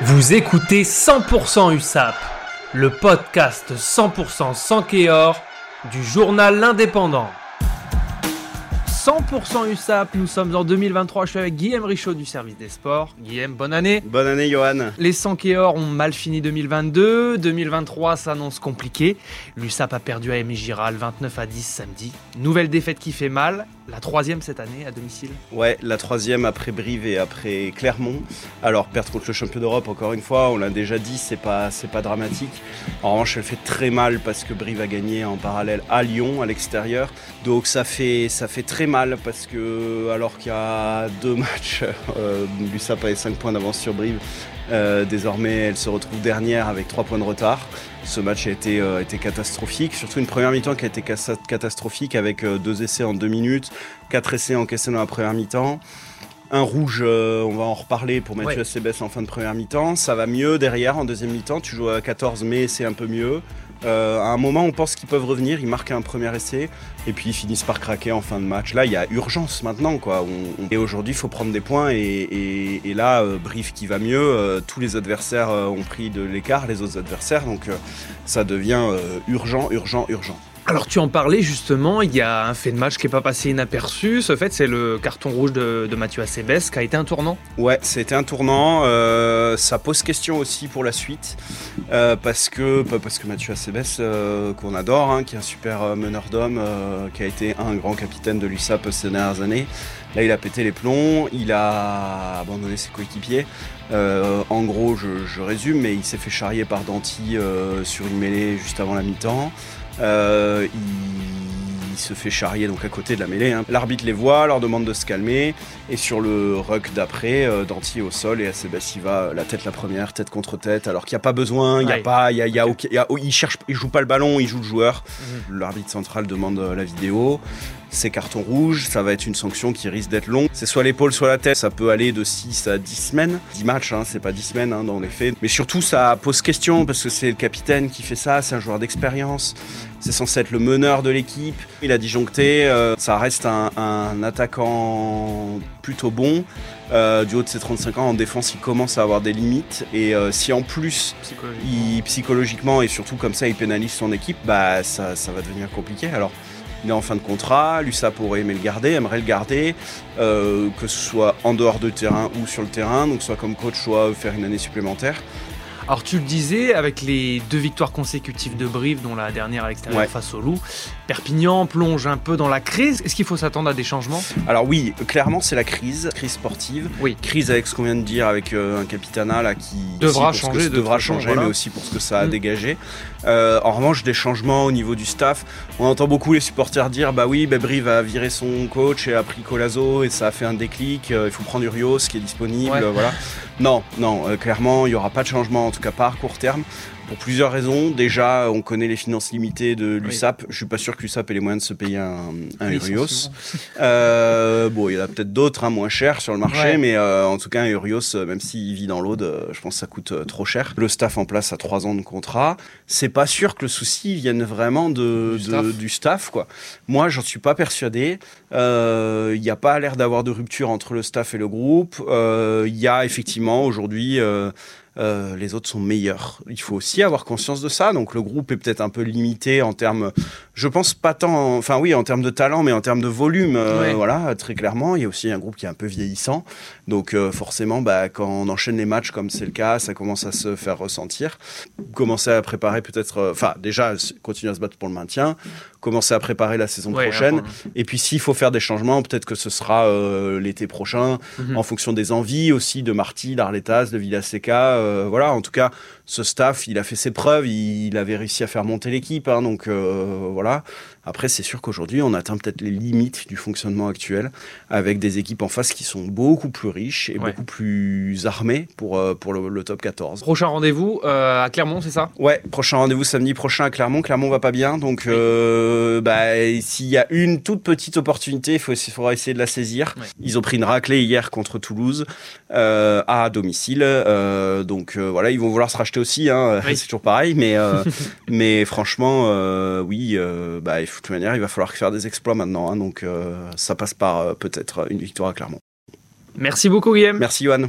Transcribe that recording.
Vous écoutez 100% USAP, le podcast 100% sans Kéor du journal L'Indépendant. 100% USAP, nous sommes en 2023, je suis avec Guillaume Richaud du service des sports. Guillaume, bonne année. Bonne année Johan. Les 100 Kéor ont mal fini 2022, 2023 s'annonce compliqué. L'USAP a perdu à Aimé Giral 29 à 10 samedi. Nouvelle défaite qui fait mal, la troisième cette année à domicile. Ouais, la troisième après Brive et après Clermont. Alors perdre contre le champion d'Europe, encore une fois, on l'a déjà dit, c'est pas, pas dramatique. En revanche, elle fait très mal parce que Brive a gagné en parallèle à Lyon, à l'extérieur. Donc ça fait, très mal parce que alors qu'il y a deux matchs, euh, l'USAP avait 5 points d'avance sur Brive. Euh, désormais, elle se retrouve dernière avec 3 points de retard. Ce match a été, euh, été catastrophique, surtout une première mi-temps qui a été catastrophique avec euh, deux essais en deux minutes, quatre essais encaissés dans la première mi-temps. Un rouge, euh, on va en reparler pour Mathieu ouais. En fin de première mi-temps. Ça va mieux derrière en deuxième mi-temps. Tu joues à 14 mais c'est un peu mieux. Euh, à un moment, on pense qu'ils peuvent revenir. Ils marquent un premier essai et puis ils finissent par craquer en fin de match. Là, il y a urgence maintenant. Quoi. On, on... Et aujourd'hui, il faut prendre des points. Et, et, et là, euh, Brief qui va mieux. Euh, tous les adversaires ont pris de l'écart, les autres adversaires. Donc ça devient urgent, urgent, urgent. Alors tu en parlais justement, il y a un fait de match qui n'est pas passé inaperçu. Ce fait, c'est le carton rouge de, Mathieu Acebes qui a été un tournant. Ouais, c'était un tournant. Euh, ça pose question aussi pour la suite euh, parce que parce que Mathieu Acebes, euh, qu'on adore, hein, qui est un super meneur d'hommes, qui a été un grand capitaine de l'USAP ces dernières années. Là, il a pété les plombs, il a abandonné ses coéquipiers. Euh, en gros, je, je, résume, mais il s'est fait charrier par Danti sur une mêlée juste avant la mi-temps. Euh, il, il, se fait charrier donc à côté de la mêlée. Hein. L'arbitre les voit, leur demande de se calmer. Et sur le ruck d'après, euh, Danti au sol et Acebes il va la tête la première, tête contre tête. Alors qu'il n'y a pas besoin, il ouais. y a pas, il y a, il y a, il y a, il cherche, il joue pas le ballon, il joue le joueur. Mmh. L'arbitre central demande la vidéo c'est carton rouge, ça va être une sanction qui risque d'être longue. C'est soit l'épaule, soit la tête. Ça peut aller de 6 à 10 semaines. 10 matchs, hein, c'est pas 10 semaines hein, dans les faits. Mais surtout, ça pose question parce que c'est le capitaine qui fait ça, c'est un joueur d'expérience. C'est censé être le meneur de l'équipe. Il a disjoncté. Euh, ça reste un, un, attaquant plutôt bon. Euh, du haut de ses 35 ans en défense, il commence à avoir des limites. Et euh, si en plus, psychologiquement. Il, psychologiquement et surtout comme ça, il pénalise son équipe, bah ça, ça va devenir compliqué. Alors, il est en fin de contrat, l'USAP aurait aimé le garder, aimerait le garder, euh, que ce soit en dehors de terrain ou sur le terrain, donc soit comme coach, soit faire une année supplémentaire. Alors tu le disais, avec les deux victoires consécutives de Brive, dont la dernière à l'extérieur ouais. face au Loup, Perpignan plonge un peu dans la crise. Est-ce qu'il faut s'attendre à des changements? Alors oui, clairement c'est la crise, crise sportive. Oui. Crise avec ce qu'on vient de dire, avec euh, un capitana là qui devra changer, de devra changer, voilà. mais aussi pour ce que ça a mmh. dégagé. Euh, en revanche, des changements au niveau du staff. On entend beaucoup les supporters dire bah oui, bah, Brive a viré son coach et a pris Colazo et ça a fait un déclic. Euh, il faut prendre Urios qui est disponible, ouais. voilà. Non, non, clairement, il n'y aura pas de changement, en tout cas pas à court terme. Pour plusieurs raisons. Déjà, on connaît les finances limitées de l'USAP. Oui. Je suis pas sûr que l'USAP ait les moyens de se payer un, un Urios. Euh, bon, il y en a peut-être d'autres, hein, moins chers sur le marché, ouais. mais euh, en tout cas, un Urios, même s'il vit dans l'Aude, je pense que ça coûte euh, trop cher. Le staff en place a trois ans de contrat. C'est pas sûr que le souci vienne vraiment de, du, de, staff. du staff. quoi. Moi, j'en suis pas persuadé. Euh, il n'y a pas l'air d'avoir de rupture entre le staff et le groupe. Il y a effectivement aujourd'hui euh, les autres sont meilleurs. Il faut aussi avoir conscience de ça. Donc le groupe est peut-être un peu limité en termes, je pense pas tant, enfin oui, en termes de talent, mais en termes de volume. Euh, ouais. Voilà, très clairement. Il y a aussi un groupe qui est un peu vieillissant. Donc euh, forcément, bah, quand on enchaîne les matchs comme c'est le cas, ça commence à se faire ressentir. Commencer à préparer peut-être, euh, enfin déjà continuer à se battre pour le maintien. Commencer à préparer la saison ouais, prochaine. Et puis s'il faut faire des changements, peut-être que ce sera euh, l'été prochain, mm -hmm. en fonction des envies aussi de Marty, d'Arletas, de Villaseca euh, voilà, en tout cas, ce staff, il a fait ses preuves, il, il avait réussi à faire monter l'équipe, hein, donc euh, voilà. Après, c'est sûr qu'aujourd'hui, on atteint peut-être les limites du fonctionnement actuel, avec des équipes en face qui sont beaucoup plus riches et ouais. beaucoup plus armées pour, euh, pour le, le, top 14. Prochain rendez-vous euh, à Clermont, c'est ça? Ouais, prochain rendez-vous samedi prochain à Clermont. Clermont va pas bien, donc oui. euh, bah, s'il y a une toute petite opportunité, il faudra essayer de la saisir. Ouais. Ils ont pris une raclée hier contre Toulouse à domicile, donc voilà, ils vont vouloir se racheter aussi, hein. oui. c'est toujours pareil, mais, mais franchement, oui, bah, il de toute manière, il va falloir faire des exploits maintenant. Hein, donc, euh, ça passe par euh, peut-être une victoire à Clermont. Merci beaucoup, Guillaume. Merci, Johan.